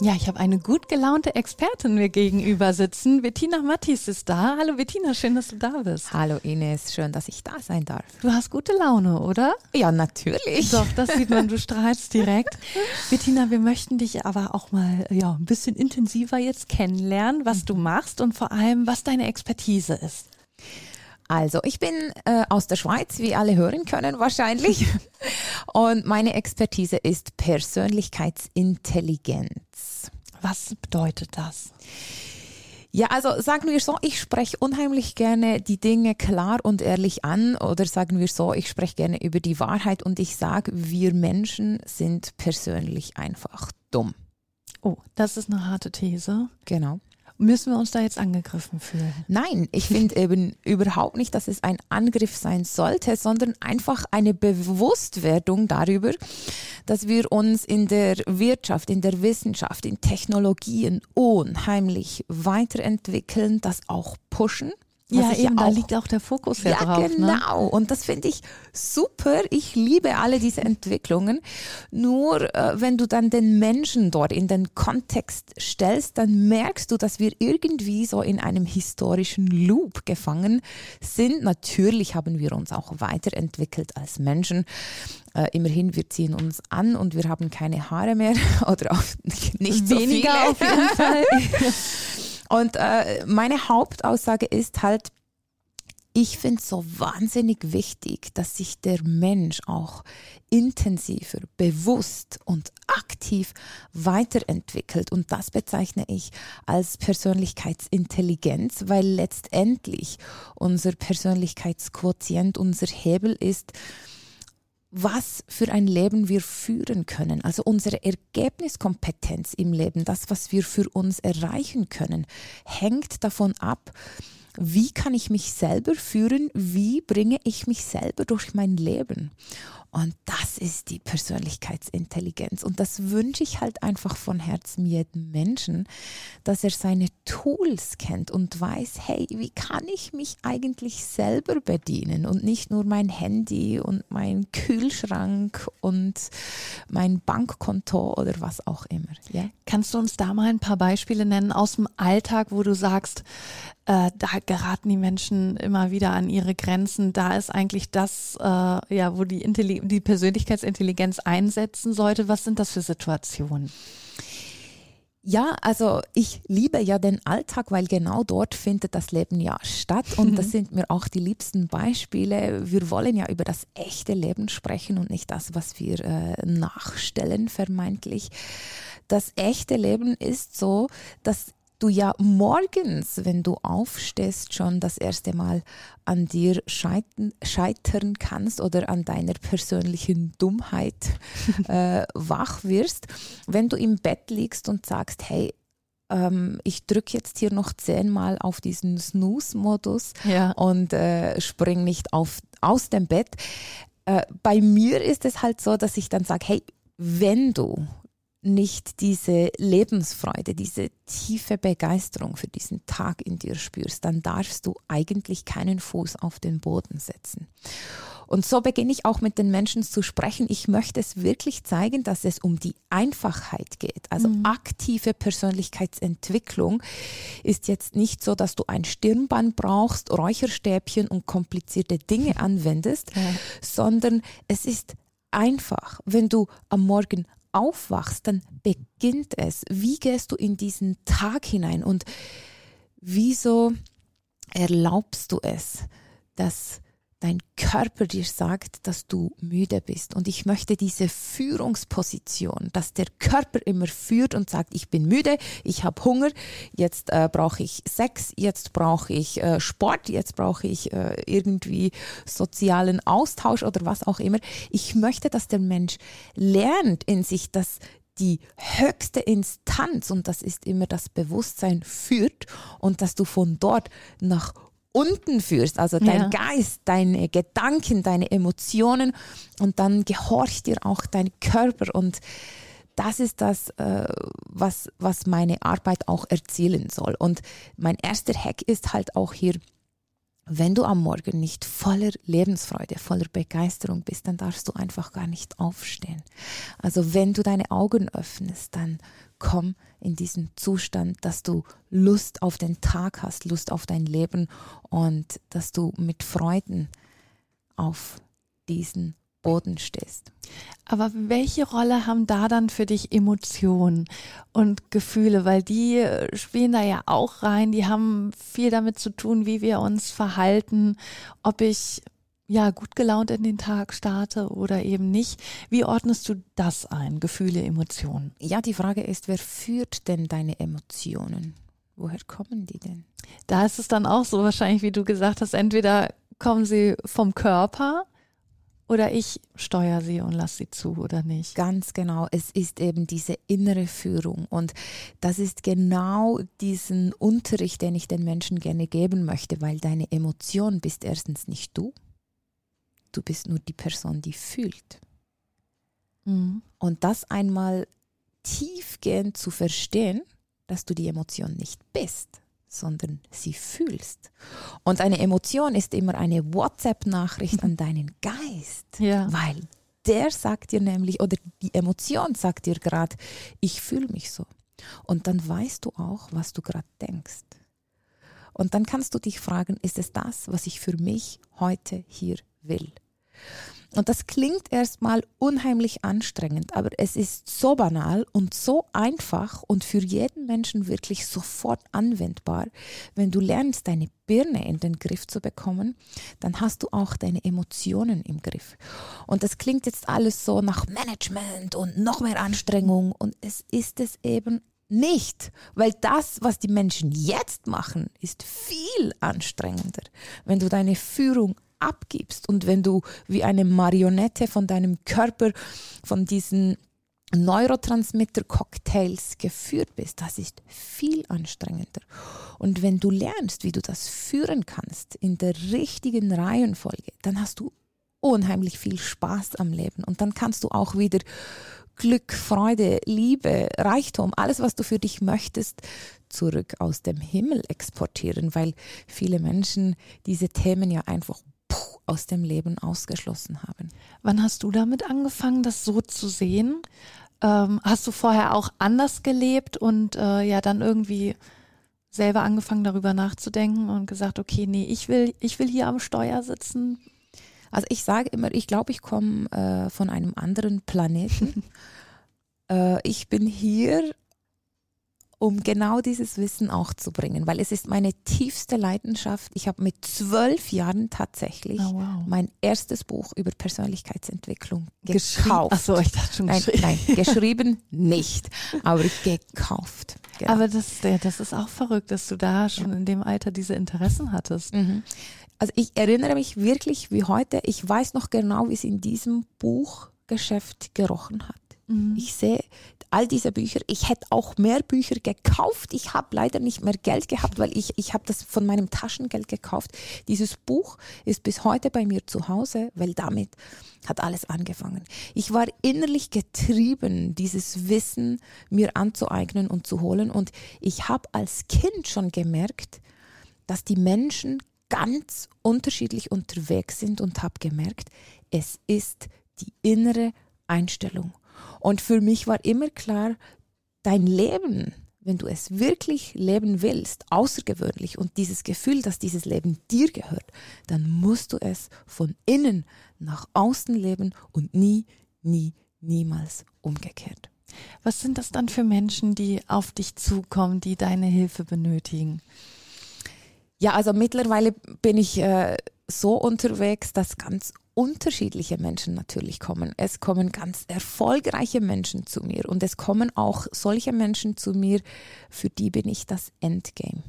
Ja, ich habe eine gut gelaunte Expertin mir gegenüber sitzen. Bettina Mattis ist da. Hallo Bettina, schön, dass du da bist. Hallo Ines, schön, dass ich da sein darf. Du hast gute Laune, oder? Ja, natürlich. Doch, das sieht man, du strahlst direkt. Bettina, wir möchten dich aber auch mal ja, ein bisschen intensiver jetzt kennenlernen, was du machst und vor allem, was deine Expertise ist. Also, ich bin äh, aus der Schweiz, wie alle hören können wahrscheinlich. Und meine Expertise ist Persönlichkeitsintelligenz. Was bedeutet das? Ja, also sagen wir so, ich spreche unheimlich gerne die Dinge klar und ehrlich an oder sagen wir so, ich spreche gerne über die Wahrheit und ich sage, wir Menschen sind persönlich einfach dumm. Oh, das ist eine harte These. Genau. Müssen wir uns da jetzt angegriffen fühlen? Nein, ich finde eben überhaupt nicht, dass es ein Angriff sein sollte, sondern einfach eine Bewusstwerdung darüber, dass wir uns in der Wirtschaft, in der Wissenschaft, in Technologien unheimlich weiterentwickeln, das auch pushen ja, eben, ja da liegt auch der Fokus ja, ja drauf. Ne? Genau, ne? und das finde ich super. Ich liebe alle diese Entwicklungen. Nur äh, wenn du dann den Menschen dort in den Kontext stellst, dann merkst du, dass wir irgendwie so in einem historischen Loop gefangen sind. Natürlich haben wir uns auch weiterentwickelt als Menschen. Äh, immerhin, wir ziehen uns an und wir haben keine Haare mehr oder auch nicht Weniger so auf jeden Fall. Und äh, meine Hauptaussage ist halt, ich finde es so wahnsinnig wichtig, dass sich der Mensch auch intensiver, bewusst und aktiv weiterentwickelt. Und das bezeichne ich als Persönlichkeitsintelligenz, weil letztendlich unser Persönlichkeitsquotient, unser Hebel ist, was für ein Leben wir führen können. Also unsere Ergebniskompetenz im Leben, das, was wir für uns erreichen können, hängt davon ab, wie kann ich mich selber führen, wie bringe ich mich selber durch mein Leben. Und das ist die Persönlichkeitsintelligenz. Und das wünsche ich halt einfach von Herzen jedem Menschen, dass er seine Tools kennt und weiß, hey, wie kann ich mich eigentlich selber bedienen und nicht nur mein Handy und mein Kühlschrank und mein Bankkonto oder was auch immer. Ja? Kannst du uns da mal ein paar Beispiele nennen aus dem Alltag, wo du sagst, äh, da geraten die Menschen immer wieder an ihre Grenzen. Da ist eigentlich das, äh, ja, wo die, Intelli die Persönlichkeitsintelligenz einsetzen sollte. Was sind das für Situationen? Ja, also ich liebe ja den Alltag, weil genau dort findet das Leben ja statt und mhm. das sind mir auch die liebsten Beispiele. Wir wollen ja über das echte Leben sprechen und nicht das, was wir äh, nachstellen, vermeintlich. Das echte Leben ist so, dass du ja morgens, wenn du aufstehst, schon das erste Mal an dir scheitern, scheitern kannst oder an deiner persönlichen Dummheit äh, wach wirst, wenn du im Bett liegst und sagst, hey, ähm, ich drücke jetzt hier noch zehnmal auf diesen Snooze-Modus ja. und äh, spring nicht auf, aus dem Bett. Äh, bei mir ist es halt so, dass ich dann sage, hey, wenn du nicht diese Lebensfreude, diese tiefe Begeisterung für diesen Tag in dir spürst, dann darfst du eigentlich keinen Fuß auf den Boden setzen. Und so beginne ich auch mit den Menschen zu sprechen. Ich möchte es wirklich zeigen, dass es um die Einfachheit geht. Also mhm. aktive Persönlichkeitsentwicklung ist jetzt nicht so, dass du ein Stirnband brauchst, Räucherstäbchen und komplizierte Dinge anwendest, ja. sondern es ist einfach, wenn du am Morgen aufwachst, dann beginnt es. Wie gehst du in diesen Tag hinein und wieso erlaubst du es, dass dein Körper dir sagt, dass du müde bist. Und ich möchte diese Führungsposition, dass der Körper immer führt und sagt, ich bin müde, ich habe Hunger, jetzt äh, brauche ich Sex, jetzt brauche ich äh, Sport, jetzt brauche ich äh, irgendwie sozialen Austausch oder was auch immer. Ich möchte, dass der Mensch lernt in sich, dass die höchste Instanz, und das ist immer das Bewusstsein, führt und dass du von dort nach unten führst, also dein ja. Geist, deine Gedanken, deine Emotionen und dann gehorcht dir auch dein Körper und das ist das, äh, was, was meine Arbeit auch erzielen soll. Und mein erster Hack ist halt auch hier, wenn du am Morgen nicht voller Lebensfreude, voller Begeisterung bist, dann darfst du einfach gar nicht aufstehen. Also wenn du deine Augen öffnest, dann komm in diesen Zustand, dass du Lust auf den Tag hast, Lust auf dein Leben und dass du mit Freuden auf diesen Boden stehst. Aber welche Rolle haben da dann für dich Emotionen und Gefühle? Weil die spielen da ja auch rein. Die haben viel damit zu tun, wie wir uns verhalten, ob ich ja gut gelaunt in den Tag starte oder eben nicht. Wie ordnest du das ein? Gefühle, Emotionen? Ja, die Frage ist, wer führt denn deine Emotionen? Woher kommen die denn? Da ist es dann auch so wahrscheinlich, wie du gesagt hast, entweder kommen sie vom Körper, oder ich steuere sie und lasse sie zu oder nicht. Ganz genau. Es ist eben diese innere Führung. Und das ist genau diesen Unterricht, den ich den Menschen gerne geben möchte, weil deine Emotion bist erstens nicht du. Du bist nur die Person, die fühlt. Mhm. Und das einmal tiefgehend zu verstehen, dass du die Emotion nicht bist, sondern sie fühlst. Und eine Emotion ist immer eine WhatsApp-Nachricht an deinen Geist, ja. weil der sagt dir nämlich, oder die Emotion sagt dir gerade, ich fühle mich so. Und dann weißt du auch, was du gerade denkst. Und dann kannst du dich fragen, ist es das, was ich für mich heute hier will? Und das klingt erstmal unheimlich anstrengend, aber es ist so banal und so einfach und für jeden Menschen wirklich sofort anwendbar. Wenn du lernst, deine Birne in den Griff zu bekommen, dann hast du auch deine Emotionen im Griff. Und das klingt jetzt alles so nach Management und noch mehr Anstrengung und es ist es eben nicht, weil das, was die Menschen jetzt machen, ist viel anstrengender. Wenn du deine Führung abgibst und wenn du wie eine Marionette von deinem Körper, von diesen Neurotransmitter-Cocktails geführt bist, das ist viel anstrengender. Und wenn du lernst, wie du das führen kannst in der richtigen Reihenfolge, dann hast du unheimlich viel Spaß am Leben und dann kannst du auch wieder Glück, Freude, Liebe, Reichtum, alles, was du für dich möchtest, zurück aus dem Himmel exportieren, weil viele Menschen diese Themen ja einfach aus dem Leben ausgeschlossen haben. Wann hast du damit angefangen, das so zu sehen? Ähm, hast du vorher auch anders gelebt und äh, ja dann irgendwie selber angefangen darüber nachzudenken und gesagt, okay, nee, ich will, ich will hier am Steuer sitzen? Also ich sage immer, ich glaube, ich komme äh, von einem anderen Planeten. äh, ich bin hier um genau dieses Wissen auch zu bringen, weil es ist meine tiefste Leidenschaft. Ich habe mit zwölf Jahren tatsächlich oh, wow. mein erstes Buch über Persönlichkeitsentwicklung gekauft. Achso, ich dachte schon nein, geschrieben. Nein, geschrieben nicht, aber gekauft. Genau. Aber das, das ist auch verrückt, dass du da schon ja. in dem Alter diese Interessen hattest. Mhm. Also ich erinnere mich wirklich wie heute, ich weiß noch genau, wie es in diesem Buchgeschäft gerochen hat. Mhm. Ich sehe all diese Bücher. Ich hätte auch mehr Bücher gekauft. Ich habe leider nicht mehr Geld gehabt, weil ich, ich habe das von meinem Taschengeld gekauft. Dieses Buch ist bis heute bei mir zu Hause, weil damit hat alles angefangen. Ich war innerlich getrieben, dieses Wissen mir anzueignen und zu holen. Und ich habe als Kind schon gemerkt, dass die Menschen ganz unterschiedlich unterwegs sind und habe gemerkt, es ist die innere Einstellung. Und für mich war immer klar, dein Leben, wenn du es wirklich leben willst, außergewöhnlich und dieses Gefühl, dass dieses Leben dir gehört, dann musst du es von innen nach außen leben und nie, nie, niemals umgekehrt. Was sind das dann für Menschen, die auf dich zukommen, die deine Hilfe benötigen? Ja, also mittlerweile bin ich äh, so unterwegs, dass ganz unterschiedliche Menschen natürlich kommen. Es kommen ganz erfolgreiche Menschen zu mir und es kommen auch solche Menschen zu mir, für die bin ich das Endgame.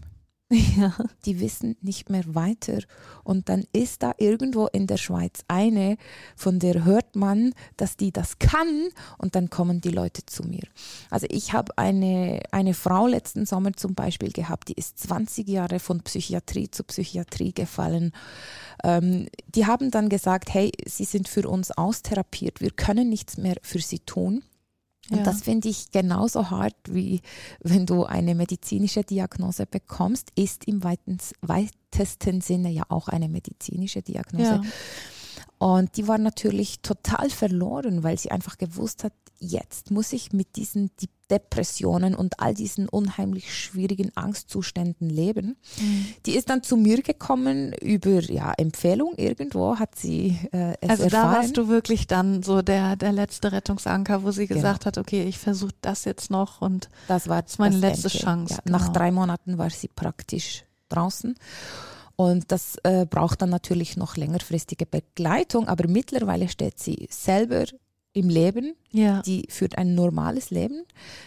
Ja. Die wissen nicht mehr weiter. Und dann ist da irgendwo in der Schweiz eine, von der hört man, dass die das kann und dann kommen die Leute zu mir. Also ich habe eine, eine Frau letzten Sommer zum Beispiel gehabt, die ist 20 Jahre von Psychiatrie zu Psychiatrie gefallen. Ähm, die haben dann gesagt, hey, sie sind für uns austherapiert, wir können nichts mehr für sie tun. Und Ja. das finde ich genauso hart, wie wenn du eine medizinische Diagnose bekommst, ist im weitens, weitesten Sinne ja auch eine medizinische Diagnose. Ja. Und die war natürlich total verloren, weil sie einfach gewusst hat, jetzt muss ich mit diesen Di- Depressionen und all diesen unheimlich schwierigen Angstzuständen leben. Die ist dann zu mir gekommen über ja, Empfehlung irgendwo, hat sie äh, es Also da erfahren. warst du wirklich dann so der, der letzte Rettungsanker, wo sie Genau. gesagt hat, okay, ich versuche das jetzt noch und Das war ist meine das letzte Ende. Chance, Ja, Nach genau. drei Monaten war sie praktisch draußen. Und das äh, braucht dann natürlich noch längerfristige Begleitung, aber mittlerweile steht sie selber im Leben. ja. Die führt ein normales Leben,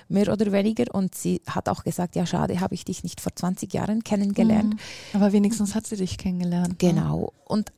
mehr oder weniger. Und sie hat auch gesagt, ja schade, habe ich dich nicht vor 20 Jahren kennengelernt. Mhm. Aber wenigstens hat sie dich kennengelernt. ne? Genau. Und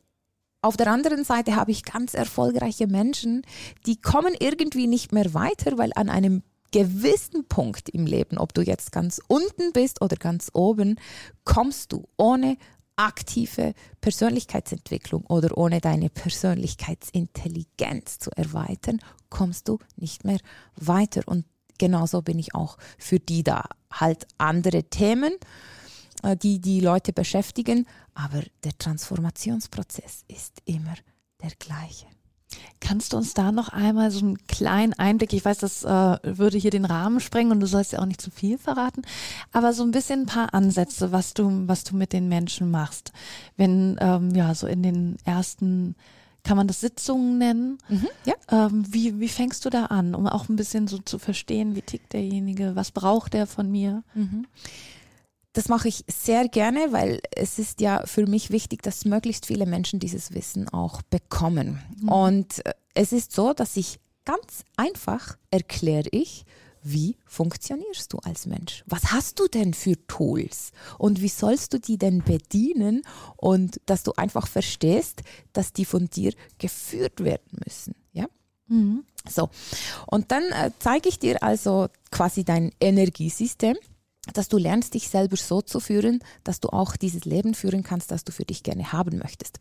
auf der anderen Seite habe ich ganz erfolgreiche Menschen, die kommen irgendwie nicht mehr weiter, weil an einem gewissen Punkt im Leben, ob du jetzt ganz unten bist oder ganz oben, kommst du ohne aktive Persönlichkeitsentwicklung oder ohne deine Persönlichkeitsintelligenz zu erweitern, kommst du nicht mehr weiter. Und genauso bin ich auch für die da. Halt andere Themen, äh, die die Leute beschäftigen, aber der Transformationsprozess ist immer der gleiche. Kannst du uns da noch einmal so einen kleinen Einblick, ich weiß, das äh, würde hier den Rahmen sprengen und du sollst ja auch nicht zu viel verraten, aber so ein bisschen ein paar Ansätze, was du, was du mit den Menschen machst. Wenn, ähm, ja, so in den ersten, kann man das Sitzungen nennen? Ja. Ähm, wie, wie fängst du da an, um auch ein bisschen so zu verstehen, wie tickt derjenige, was braucht der von mir? Das mache ich sehr gerne, weil es ist ja für mich wichtig, dass möglichst viele Menschen dieses Wissen auch bekommen. Und äh, es ist so, dass ich ganz einfach erkläre ich, wie funktionierst du als Mensch? Was hast du denn für Tools? Und wie sollst du die denn bedienen? Und dass du einfach verstehst, dass die von dir geführt werden müssen. Ja? So, und dann äh, zeige ich dir also quasi dein Energiesystem, dass du lernst, dich selber so zu führen, dass du auch dieses Leben führen kannst, das du für dich gerne haben möchtest.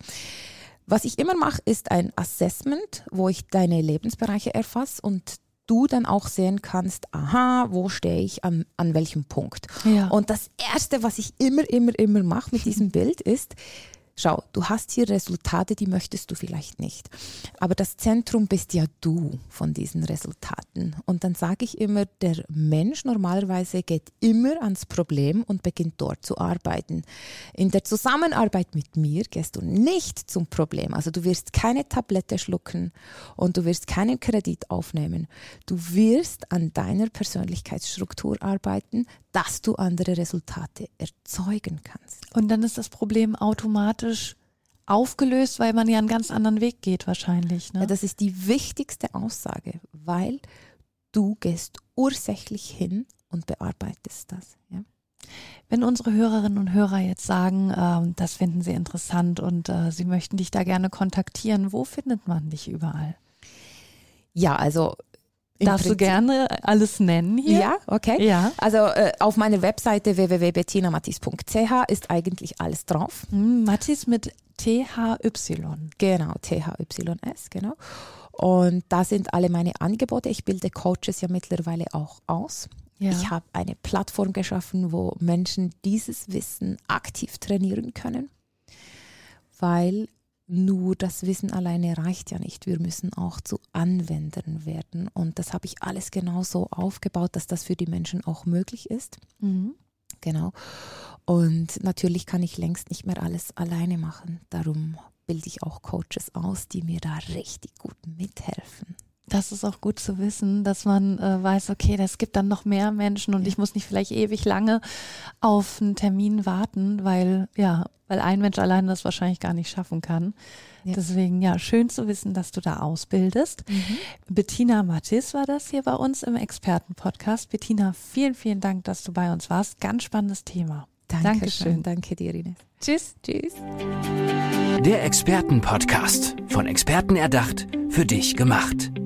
Was ich immer mache, ist ein Assessment, wo ich deine Lebensbereiche erfasse und du dann auch sehen kannst, aha, wo stehe ich an, an welchem Punkt. Ja. Und das Erste, was ich immer, immer, immer mache mit diesem Bild ist, schau, du hast hier Resultate, die möchtest du vielleicht nicht. Aber das Zentrum bist ja du von diesen Resultaten. Und dann sage ich immer, der Mensch normalerweise geht immer ans Problem und beginnt dort zu arbeiten. In der Zusammenarbeit mit mir gehst du nicht zum Problem. Also du wirst keine Tablette schlucken und du wirst keinen Kredit aufnehmen. Du wirst an deiner Persönlichkeitsstruktur arbeiten, dass du andere Resultate erzeugen kannst. Und dann ist das Problem automatisch aufgelöst, weil man ja einen ganz anderen Weg geht wahrscheinlich. Ne? Ja, das ist die wichtigste Aussage, weil du gehst ursächlich hin und bearbeitest das. Ja? Wenn unsere Hörerinnen und Hörer jetzt sagen, ähm, das finden sie interessant und äh, sie möchten dich da gerne kontaktieren, wo findet man dich überall? Ja, also Darfst du Prinzip- gerne alles nennen hier? Ja, okay. Ja. Also äh, auf meiner Webseite www.bettinamatis.ch ist eigentlich alles drauf. Hm, Mathis mit THY. Genau, THYS, genau. Und da sind alle meine Angebote. Ich bilde Coaches ja mittlerweile auch aus. Ja. Ich habe eine Plattform geschaffen, wo Menschen dieses Wissen aktiv trainieren können, weil nur das Wissen alleine reicht ja nicht. Wir müssen auch zu Anwendern werden. Und das habe ich alles genau so aufgebaut, dass das für die Menschen auch möglich ist. Mhm. Genau. Und natürlich kann ich längst nicht mehr alles alleine machen. Darum bilde ich auch Coaches aus, die mir da richtig gut mithelfen. Das ist auch gut zu wissen, dass man äh, weiß, okay, es gibt dann noch mehr Menschen und Ja. ich muss nicht vielleicht ewig lange auf einen Termin warten, weil ja, weil ein Mensch alleine das wahrscheinlich gar nicht schaffen kann. Ja. Deswegen ja, schön zu wissen, dass du da ausbildest. Bettina Mattis war das hier bei uns im Expertenpodcast. Bettina, vielen, vielen Dank, dass du bei uns warst. Ganz spannendes Thema. Dankeschön. Danke dir, Ines. Tschüss. Tschüss. Der Expertenpodcast. Von Experten erdacht, für dich gemacht.